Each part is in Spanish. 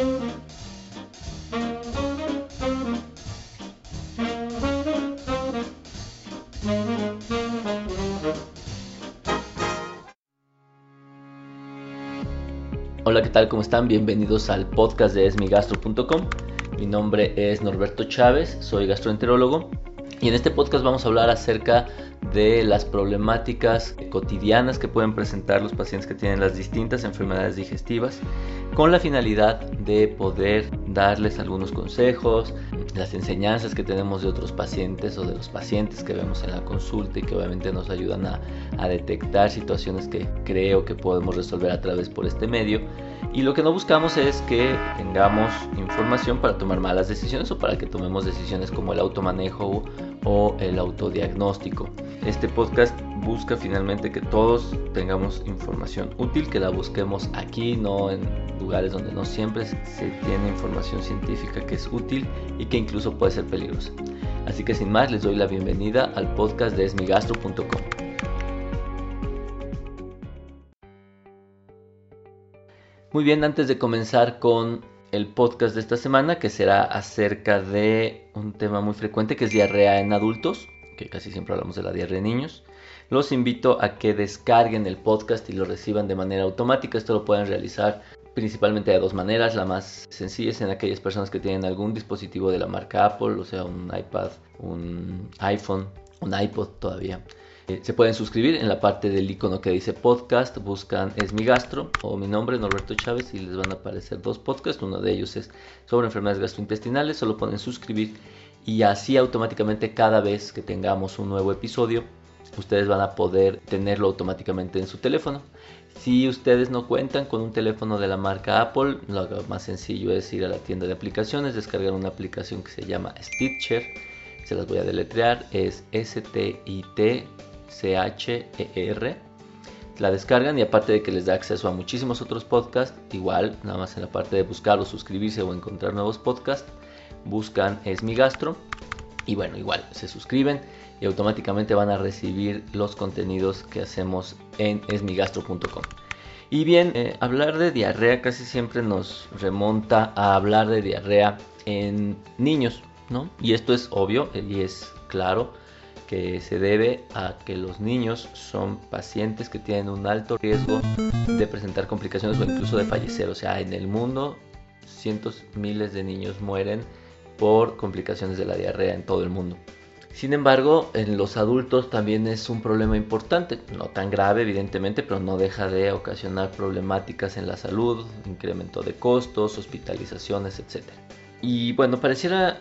Hola, ¿qué tal? ¿Cómo están? Bienvenidos al podcast de esmigastro.com. Mi nombre es Norberto Chávez, soy gastroenterólogo y en este podcast vamos a hablar acerca de las problemáticas cotidianas que pueden presentar los pacientes que tienen las distintas enfermedades digestivas con la finalidad de poder darles algunos consejos, las enseñanzas que tenemos de otros pacientes o de los pacientes que vemos en la consulta y que obviamente nos ayudan a, detectar situaciones que creo que podemos resolver a través por este medio. Y lo que no buscamos es que tengamos información para tomar malas decisiones o para que tomemos decisiones como el automanejo o el autodiagnóstico. Este podcast busca finalmente que todos tengamos información útil, que la busquemos aquí, no en lugares donde no siempre se tiene información científica que es útil y que incluso puede ser peligrosa. Así que sin más les doy la bienvenida al podcast de esmigastro.com. Muy bien, antes de comenzar con el podcast de esta semana, que será acerca de un tema muy frecuente que es diarrea en adultos, que casi siempre hablamos de la diarrea en niños. Los invito a que descarguen el podcast y lo reciban de manera automática. Esto lo pueden realizar principalmente de dos maneras. La más sencilla es en aquellas personas que tienen algún dispositivo de la marca Apple, o sea, un iPad, un iPhone, un iPod todavía. Eh, se pueden suscribir en la parte del icono que dice podcast, buscan es mi gastro o mi nombre Norberto Chávez y les van a aparecer dos podcasts, uno de ellos es sobre enfermedades gastrointestinales, solo pueden suscribir y así automáticamente cada vez que tengamos un nuevo episodio ustedes van a poder tenerlo automáticamente en su teléfono. Si ustedes no cuentan con un teléfono de la marca Apple, lo más sencillo es ir a la tienda de aplicaciones, descargar una aplicación que se llama Stitcher, se las voy a deletrear, es S-T-I-T C-H-E-R. La descargan y aparte de que les da acceso a muchísimos otros podcasts, igual, nada más en la parte de buscar o suscribirse o encontrar nuevos podcasts, buscan Es mi gastro y bueno, igual se suscriben y automáticamente van a recibir los contenidos que hacemos en esmigastro.com. Y bien, eh, hablar de diarrea casi siempre nos remonta a hablar de diarrea en niños, ¿no? Y esto es obvio y es claro que se debe a que los niños son pacientes que tienen un alto riesgo de presentar complicaciones o incluso de fallecer. O sea, en el mundo cientos, miles de niños mueren por complicaciones de la diarrea en todo el mundo. Sin embargo, en los adultos también es un problema importante, no tan grave evidentemente, pero no deja de ocasionar problemáticas en la salud, incremento de costos, hospitalizaciones, etc. Y bueno, pareciera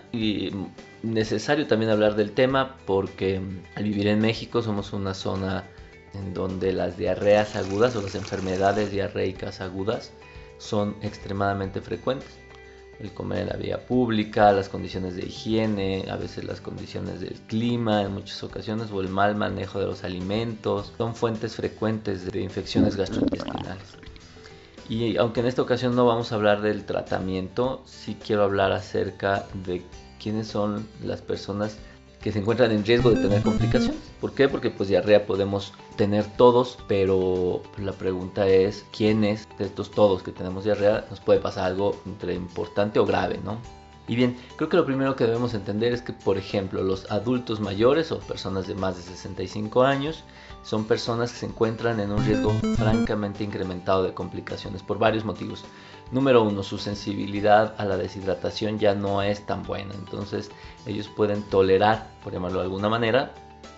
necesario también hablar del tema porque al vivir en México somos una zona en donde las diarreas agudas o las enfermedades diarreicas agudas son extremadamente frecuentes. El comer en la vía pública, las condiciones de higiene, a veces las condiciones del clima en muchas ocasiones o el mal manejo de los alimentos son fuentes frecuentes de infecciones gastrointestinales. Y aunque en esta ocasión no vamos a hablar del tratamiento, sí quiero hablar acerca de quiénes son las personas que se encuentran en riesgo de tener complicaciones. ¿Por qué? Porque pues diarrea podemos tener todos, pero la pregunta es quiénes de estos todos que tenemos diarrea nos puede pasar algo entre importante o grave, ¿no? Y bien, creo que lo primero que debemos entender es que, por ejemplo, los adultos mayores o personas de más de 65 años son personas que se encuentran en un riesgo francamente incrementado de complicaciones por varios motivos. Número uno, su sensibilidad a la deshidratación ya no es tan buena, entonces ellos pueden tolerar, por llamarlo de alguna manera,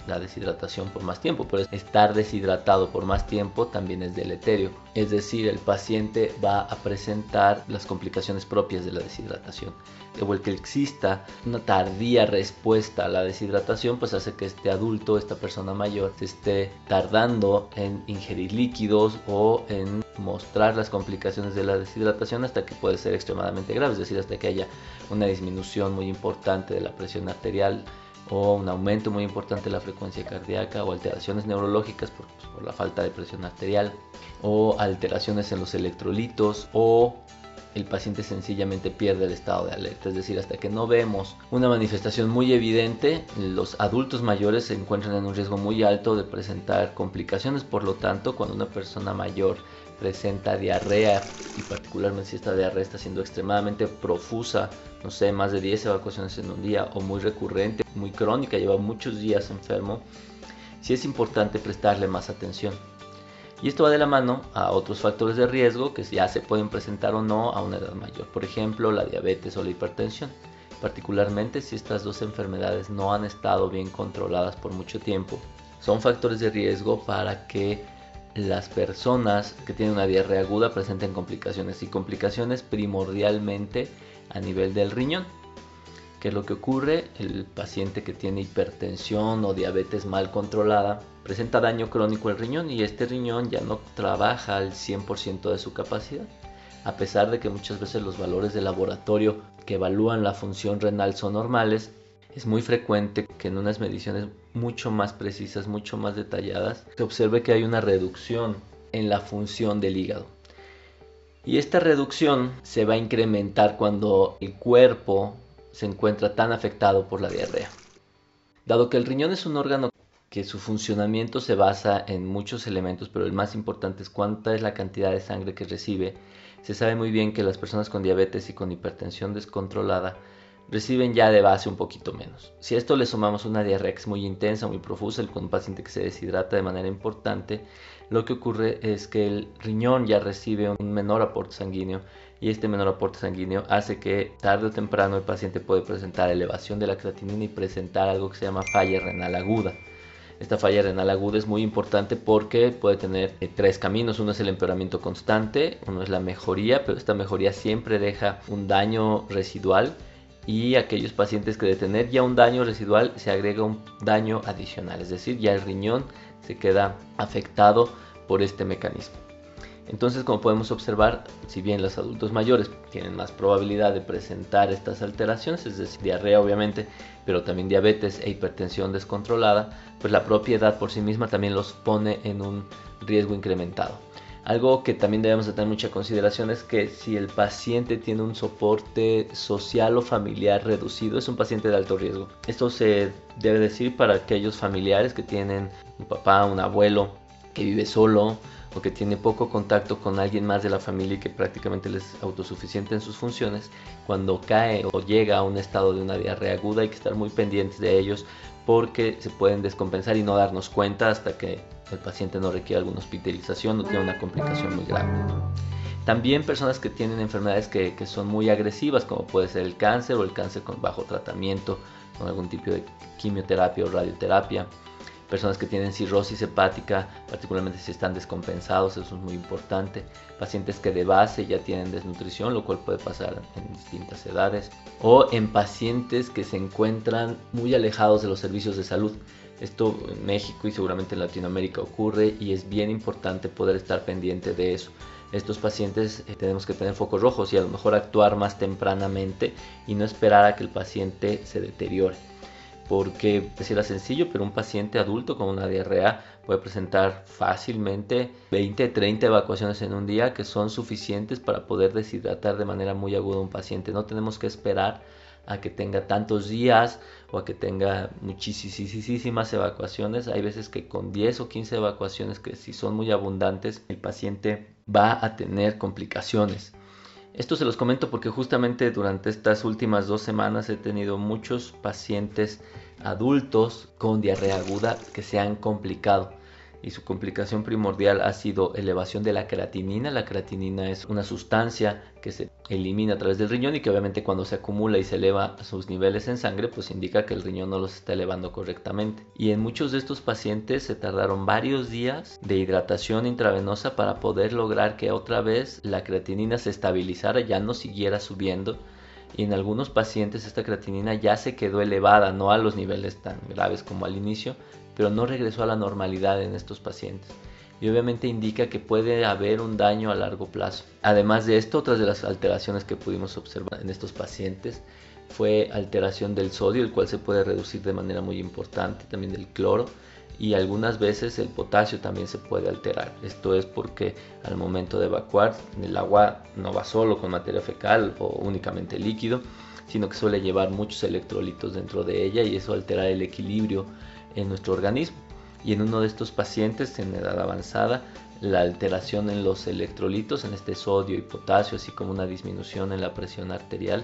la deshidratación por más tiempo, pero estar deshidratado por más tiempo también es deleterio. Es decir, el paciente va a presentar las complicaciones propias de la deshidratación. O el que exista una tardía respuesta a la deshidratación, pues hace que este adulto, esta persona mayor, se esté tardando en ingerir líquidos o en mostrar las complicaciones de la deshidratación hasta que puede ser extremadamente grave, es decir, hasta que haya una disminución muy importante de la presión arterial o un aumento muy importante de la frecuencia cardíaca o alteraciones neurológicas por, por, la falta de presión arterial o alteraciones en los electrolitos o el paciente sencillamente pierde el estado de alerta. Es decir, hasta que no vemos una manifestación muy evidente, los adultos mayores se encuentran en un riesgo muy alto de presentar complicaciones. Por lo tanto, cuando una persona mayor presenta diarrea y particularmente si esta diarrea está siendo extremadamente profusa, no sé, más de 10 evacuaciones en un día o muy recurrente, muy crónica, lleva muchos días enfermo, sí es importante prestarle más atención. Y esto va de la mano a otros factores de riesgo que ya se pueden presentar o no a una edad mayor, por ejemplo la diabetes o la hipertensión, particularmente si estas dos enfermedades no han estado bien controladas por mucho tiempo. Son factores de riesgo para que las personas que tienen una diarrea aguda presenten complicaciones y complicaciones primordialmente a nivel del riñón. ¿Qué es lo que ocurre? El paciente que tiene hipertensión o diabetes mal controlada presenta daño crónico al riñón y este riñón ya no trabaja al 100% de su capacidad. A pesar de que muchas veces los valores de laboratorio que evalúan la función renal son normales, es muy frecuente que en unas mediciones mucho más precisas, mucho más detalladas, se observe que hay una reducción en la función del hígado. Y esta reducción se va a incrementar cuando el cuerpo se encuentra tan afectado por la diarrea. Dado que el riñón es un órgano que su funcionamiento se basa en muchos elementos, pero el más importante es cuánta es la cantidad de sangre que recibe, se sabe muy bien que las personas con diabetes y con hipertensión descontrolada reciben ya de base un poquito menos. Si a esto le sumamos una diarrea muy intensa, muy profusa, con un paciente que se deshidrata de manera importante, lo que ocurre es que el riñón ya recibe un menor aporte sanguíneo y este menor aporte sanguíneo hace que tarde o temprano el paciente puede presentar elevación de la creatinina y presentar algo que se llama falla renal aguda. Esta falla renal aguda es muy importante porque puede tener eh, tres caminos. Uno es el empeoramiento constante, uno es la mejoría, pero esta mejoría siempre deja un daño residual y aquellos pacientes que de tener ya un daño residual se agrega un daño adicional, es decir, ya el riñón se queda afectado por este mecanismo. Entonces, como podemos observar, si bien los adultos mayores tienen más probabilidad de presentar estas alteraciones, es decir, diarrea obviamente, pero también diabetes e hipertensión descontrolada, pues la propiedad por sí misma también los pone en un riesgo incrementado. Algo que también debemos tener mucha consideración es que si el paciente tiene un soporte social o familiar reducido, es un paciente de alto riesgo. Esto se debe decir para aquellos familiares que tienen un papá, un abuelo que vive solo o tiene poco contacto con alguien más de la familia y que prácticamente es autosuficiente en sus funciones, cuando cae o llega a un estado de una diarrea aguda hay que estar muy pendientes de ellos porque se pueden descompensar y no darnos cuenta hasta que el paciente no requiere alguna hospitalización o tiene una complicación muy grave. También personas que tienen enfermedades que, son muy agresivas, como puede ser el cáncer o el cáncer con bajo tratamiento, con algún tipo de quimioterapia o radioterapia. Personas que tienen cirrosis hepática, particularmente si están descompensados, eso es muy importante. Pacientes que de base ya tienen desnutrición, lo cual puede pasar en distintas edades. O en pacientes que se encuentran muy alejados de los servicios de salud esto en México y seguramente en Latinoamérica ocurre y es bien importante poder estar pendiente de eso. Estos pacientes eh, tenemos que tener focos rojos y a lo mejor actuar más tempranamente y no esperar a que el paciente se deteriore. Porque pareciera sencillo, pero un paciente adulto con una diarrea puede presentar fácilmente 20-30 evacuaciones en un día que son suficientes para poder deshidratar de manera muy aguda un paciente. No tenemos que esperar a que tenga tantos días o a que tenga muchísimas evacuaciones. Hay veces que con 10 o 15 evacuaciones que si son muy abundantes, el paciente va a tener complicaciones. Esto se los comento porque justamente durante estas últimas dos semanas he tenido muchos pacientes adultos con diarrea aguda que se han complicado y su complicación primordial ha sido elevación de la creatinina. La creatinina es una sustancia que se elimina a través del riñón y que obviamente cuando se acumula y se eleva sus niveles en sangre pues indica que el riñón no los está elevando correctamente. Y en muchos de estos pacientes se tardaron varios días de hidratación intravenosa para poder lograr que otra vez la creatinina se estabilizara, ya no siguiera subiendo y en algunos pacientes esta creatinina ya se quedó elevada, no a los niveles tan graves como al inicio, pero no regresó a la normalidad en estos pacientes. Y obviamente indica que puede haber un daño a largo plazo. Además de esto, otras de las alteraciones que pudimos observar en estos pacientes fue alteración del sodio, el cual se puede reducir de manera muy importante, también del cloro y algunas veces el potasio también se puede alterar. Esto es porque al momento de evacuar el agua no va solo con materia fecal o únicamente líquido, sino que suele llevar muchos electrolitos dentro de ella y eso altera el equilibrio en nuestro organismo. Y en uno de estos pacientes en edad avanzada, la alteración en los electrolitos, en este sodio y potasio, así como una disminución en la presión arterial,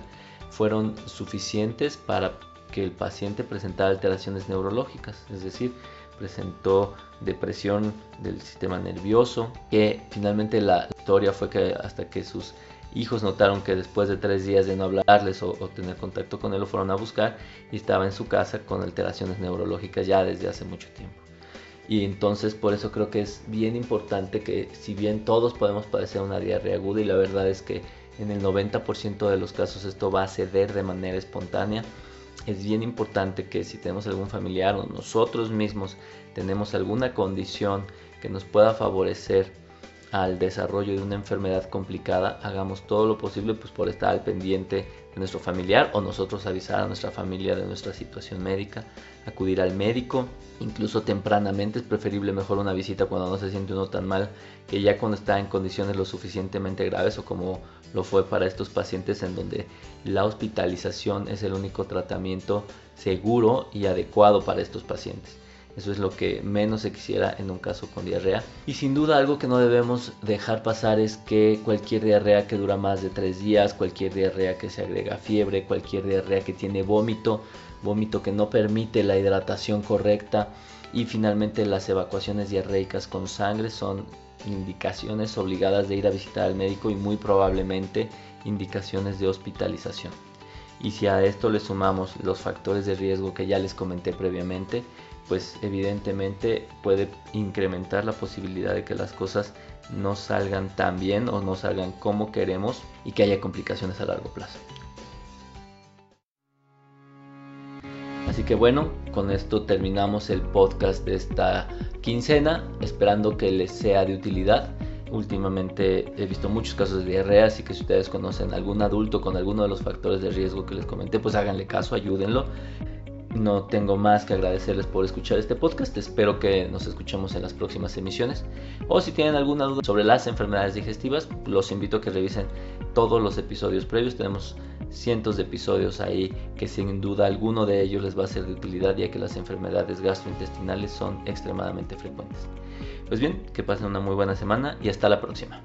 fueron suficientes para que el paciente presentara alteraciones neurológicas, es decir, presentó depresión del sistema nervioso, que finalmente la historia fue que hasta que sus hijos notaron que después de tres días de no hablarles o, tener contacto con él lo fueron a buscar y estaba en su casa con alteraciones neurológicas ya desde hace mucho tiempo. Y entonces por eso creo que es bien importante que si bien todos podemos padecer una diarrea aguda y la verdad es que en el 90% de los casos esto va a ceder de manera espontánea, es bien importante que si tenemos algún familiar o nosotros mismos tenemos alguna condición que nos pueda favorecer al desarrollo de una enfermedad complicada, hagamos todo lo posible pues, por estar al pendiente de nuestro familiar o nosotros avisar a nuestra familia de nuestra situación médica, acudir al médico, incluso tempranamente es preferible mejor una visita cuando no se siente uno tan mal que ya cuando está en condiciones lo suficientemente graves o como lo fue para estos pacientes en donde la hospitalización es el único tratamiento seguro y adecuado para estos pacientes. Eso es lo que menos se quisiera en un caso con diarrea. Y sin duda algo que no debemos dejar pasar es que cualquier diarrea que dura más de tres días, cualquier diarrea que se agrega fiebre, cualquier diarrea que tiene vómito, vómito que no permite la hidratación correcta y finalmente las evacuaciones diarreicas con sangre son indicaciones obligadas de ir a visitar al médico y muy probablemente indicaciones de hospitalización. Y si a esto le sumamos los factores de riesgo que ya les comenté previamente, pues evidentemente puede incrementar la posibilidad de que las cosas no salgan tan bien o no salgan como queremos y que haya complicaciones a largo plazo. Así que bueno, con esto terminamos el podcast de esta quincena, esperando que les sea de utilidad. Últimamente he visto muchos casos de diarrea, así que si ustedes conocen algún adulto con alguno de los factores de riesgo que les comenté, pues háganle caso, ayúdenlo. No tengo más que agradecerles por escuchar este podcast. Espero que nos escuchemos en las próximas emisiones. O si tienen alguna duda sobre las enfermedades digestivas, los invito a que revisen todos los episodios previos. Tenemos cientos de episodios ahí que sin duda alguno de ellos les va a ser de utilidad ya que las enfermedades gastrointestinales son extremadamente frecuentes. Pues bien, que pasen una muy buena semana y hasta la próxima.